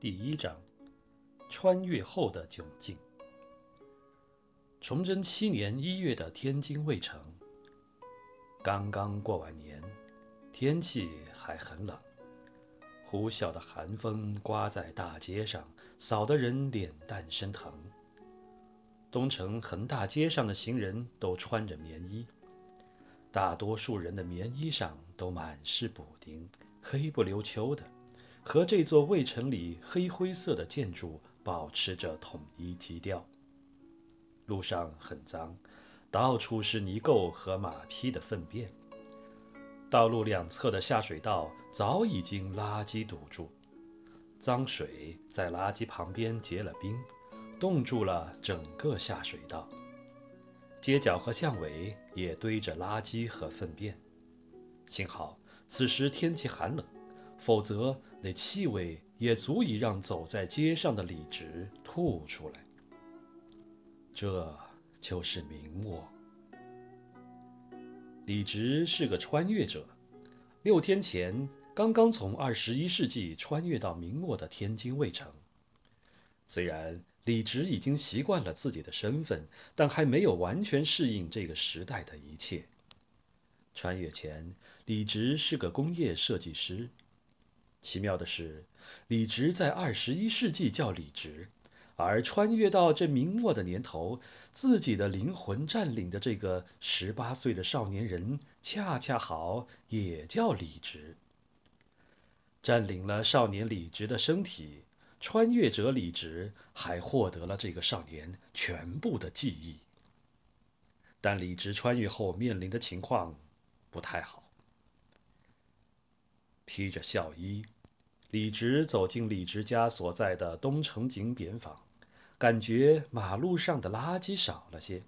第一章：穿越后的窘境。崇祯七年一月的天津卫城，刚刚过完年，天气还很冷，呼啸的寒风刮在大街上，扫得人脸蛋生疼。东城横大街上的行人都穿着棉衣，大多数人的棉衣上都满是补丁，黑不溜秋的。和这座卫城里黑灰色的建筑保持着统一基调。路上很脏，到处是泥垢和马匹的粪便。道路两侧的下水道早已经垃圾堵住，脏水在垃圾旁边结了冰，冻住了整个下水道。街角和巷尾也堆着垃圾和粪便。幸好此时天气寒冷。否则，那气味也足以让走在街上的李直吐出来。这就是明末。李直是个穿越者，六天前刚刚从二十一世纪穿越到明末的天津卫城。虽然李直已经习惯了自己的身份，但还没有完全适应这个时代的一切。穿越前，李直是个工业设计师。奇妙的是，李直在二十一世纪叫李直，而穿越到这明末的年头，自己的灵魂占领的这个十八岁的少年人，恰恰好也叫李直。占领了少年李直的身体，穿越者李直还获得了这个少年全部的记忆。但李直穿越后面临的情况不太好。披着孝衣，李直走进李直家所在的东城井扁坊，感觉马路上的垃圾少了些，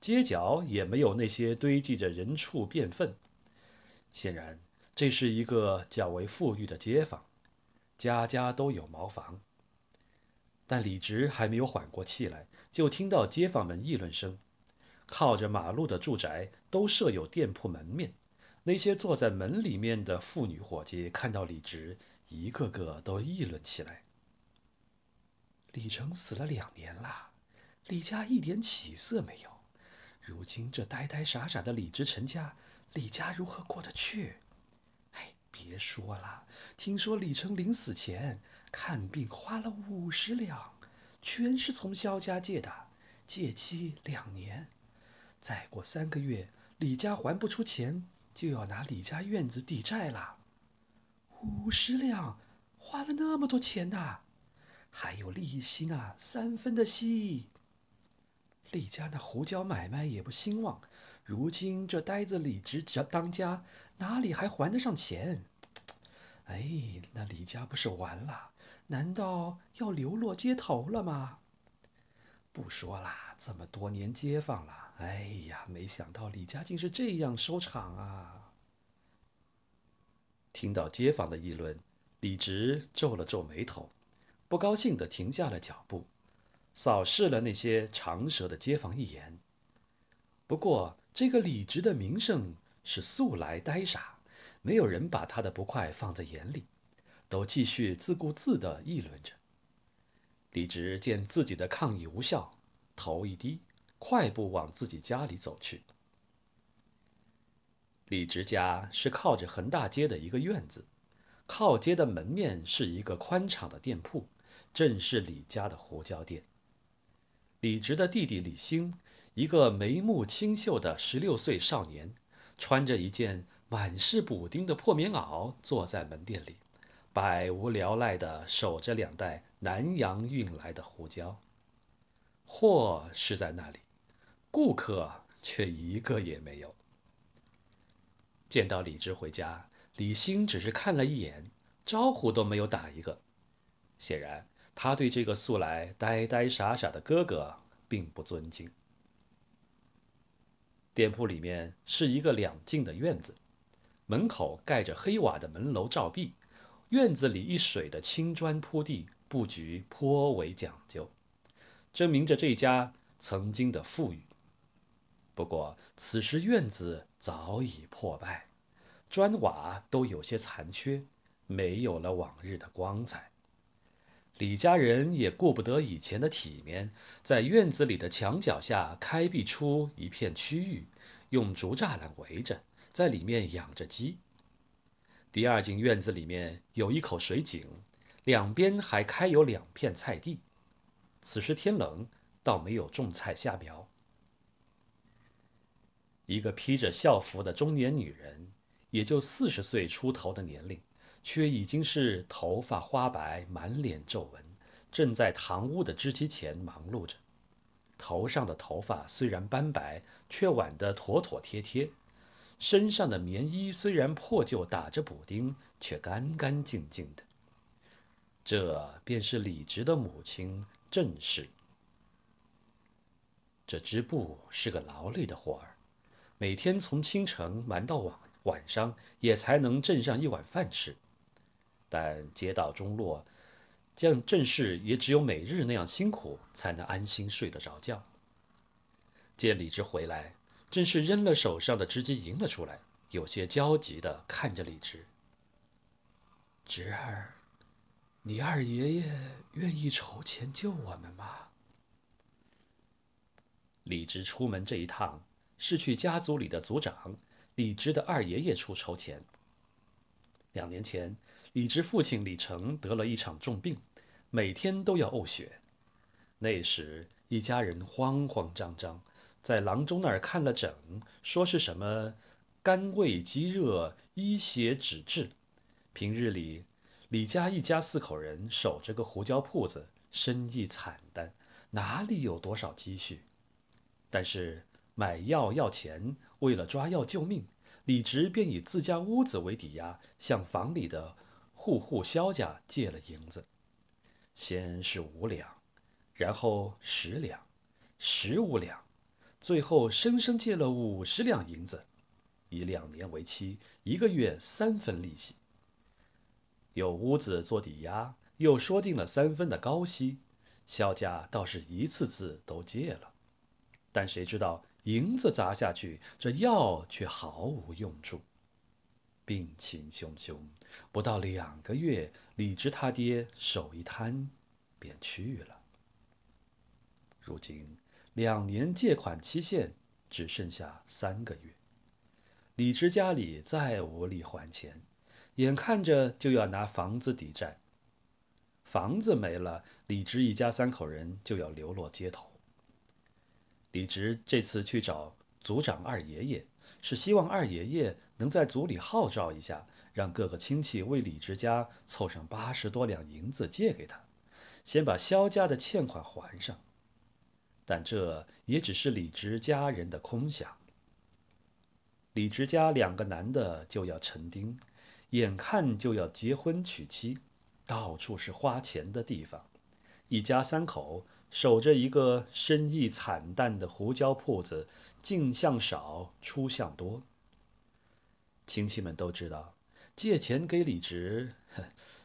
街角也没有那些堆积着人畜便粪。显然，这是一个较为富裕的街坊，家家都有茅房。但李直还没有缓过气来，就听到街坊们议论声：靠着马路的住宅都设有店铺门面。那些坐在门里面的妇女伙计看到李直，一个个都议论起来。李成死了两年了，李家一点起色没有。如今这呆呆傻傻的李直成家，李家如何过得去？哎，别说了，听说李成临死前看病花了五十两，全是从萧家借的，借期两年。再过三个月，李家还不出钱。就要拿李家院子抵债了，五十两，花了那么多钱呐，还有利息呢，三分的息。李家那胡椒买卖也不兴旺，如今这呆子李直当家，哪里还还得上钱？哎，那李家不是完了？难道要流落街头了吗？不说啦，这么多年街坊了。哎呀，没想到李家竟是这样收场啊！听到街坊的议论，李直皱了皱眉头，不高兴地停下了脚步，扫视了那些长舌的街坊一眼。不过，这个李直的名声是素来呆傻，没有人把他的不快放在眼里，都继续自顾自地议论着。李直见自己的抗议无效，头一低。快步往自己家里走去。李直家是靠着横大街的一个院子，靠街的门面是一个宽敞的店铺，正是李家的胡椒店。李直的弟弟李兴，一个眉目清秀的十六岁少年，穿着一件满是补丁的破棉袄，坐在门店里，百无聊赖地守着两袋南洋运来的胡椒。货是在那里。顾客却一个也没有。见到李直回家，李兴只是看了一眼，招呼都没有打一个。显然，他对这个素来呆呆傻傻的哥哥并不尊敬。店铺里面是一个两进的院子，门口盖着黑瓦的门楼罩壁，院子里一水的青砖铺地，布局颇为讲究，证明着这家曾经的富裕。不过，此时院子早已破败，砖瓦都有些残缺，没有了往日的光彩。李家人也顾不得以前的体面，在院子里的墙角下开辟出一片区域，用竹栅栏围着，在里面养着鸡。第二进院子里面有一口水井，两边还开有两片菜地。此时天冷，倒没有种菜下苗。一个披着校服的中年女人，也就四十岁出头的年龄。却已经是头发花白，满脸皱纹，正在堂屋的织机前忙碌着。头上的头发虽然斑白，却挽得妥妥帖帖；身上的棉衣虽然破旧，打着补丁，却干干净净的。这便是李直的母亲郑氏。这织布是个劳累的活儿，每天从清晨忙到晚晚上，也才能挣上一碗饭吃。但街道中落，将郑氏也只有每日那样辛苦，才能安心睡得着觉。见李直回来，正是扔了手上的织机迎了出来，有些焦急地看着李直。侄儿，你二爷爷愿意筹钱救我们吗？李直出门这一趟，是去家族里的族长李直的二爷爷处筹钱。两年前。李直父亲李成得了一场重病，每天都要呕血。那时一家人慌慌张张，在郎中那儿看了诊，说是什么肝胃积热、医血止滞。平日里，李家一家四口人守着个胡椒铺子，生意惨淡，哪里有多少积蓄？但是买药要钱，为了抓药救命，李直便以自家屋子为抵押，向房里的。户户萧家借了银子，先是五两，然后十两，十五两，最后生生借了五十两银子，以两年为期，一个月三分利息。有屋子做抵押，又说定了三分的高息，萧家倒是一次次都借了，但谁知道银子砸下去，这药却毫无用处。病情汹汹，不到两个月，李直他爹手一摊，便去了。如今两年借款期限只剩下三个月，李直家里再无力还钱，眼看着就要拿房子抵债。房子没了，李直一家三口人就要流落街头。李直这次去找族长二爷爷。是希望二爷爷能在族里号召一下，让各个亲戚为李直家凑上八十多两银子借给他，先把萧家的欠款还上。但这也只是李直家人的空想。李直家两个男的就要成丁，眼看就要结婚娶妻，到处是花钱的地方，一家三口。守着一个生意惨淡的胡椒铺子，进项少，出项多。亲戚们都知道，借钱给李直，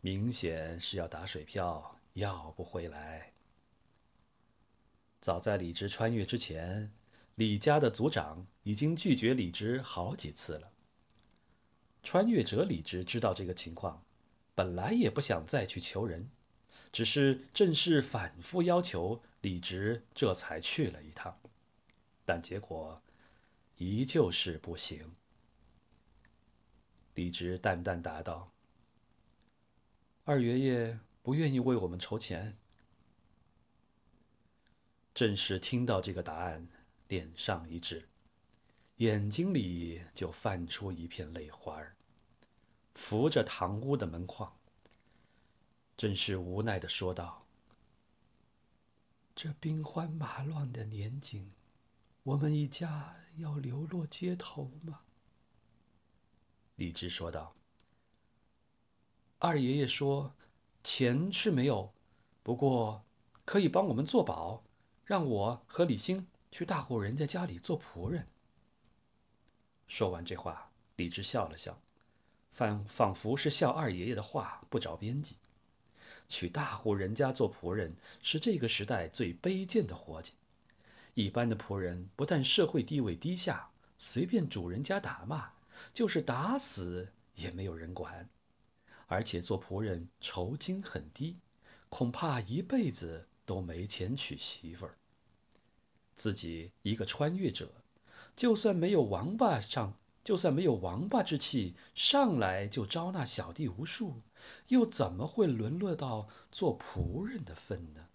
明显是要打水漂，要不回来。早在李直穿越之前，李家的族长已经拒绝李直好几次了。穿越者李直知道这个情况，本来也不想再去求人。只是正式反复要求李直，这才去了一趟，但结果依旧是不行。李直淡淡答道：“二爷爷不愿意为我们筹钱。”正是听到这个答案，脸上一滞，眼睛里就泛出一片泪花儿，扶着堂屋的门框。正是无奈的说道：“这兵荒马乱的年景，我们一家要流落街头吗？”李直说道：“二爷爷说，钱是没有，不过可以帮我们做保，让我和李兴去大户人家家里做仆人。”说完这话，李直笑了笑，仿仿佛是笑二爷爷的话不着边际。去大户人家做仆人是这个时代最卑贱的活计。一般的仆人不但社会地位低下，随便主人家打骂，就是打死也没有人管。而且做仆人酬金很低，恐怕一辈子都没钱娶媳妇儿。自己一个穿越者，就算没有王八上，就算没有王八之气，上来就招纳小弟无数，又怎么会沦落到做仆人的份呢？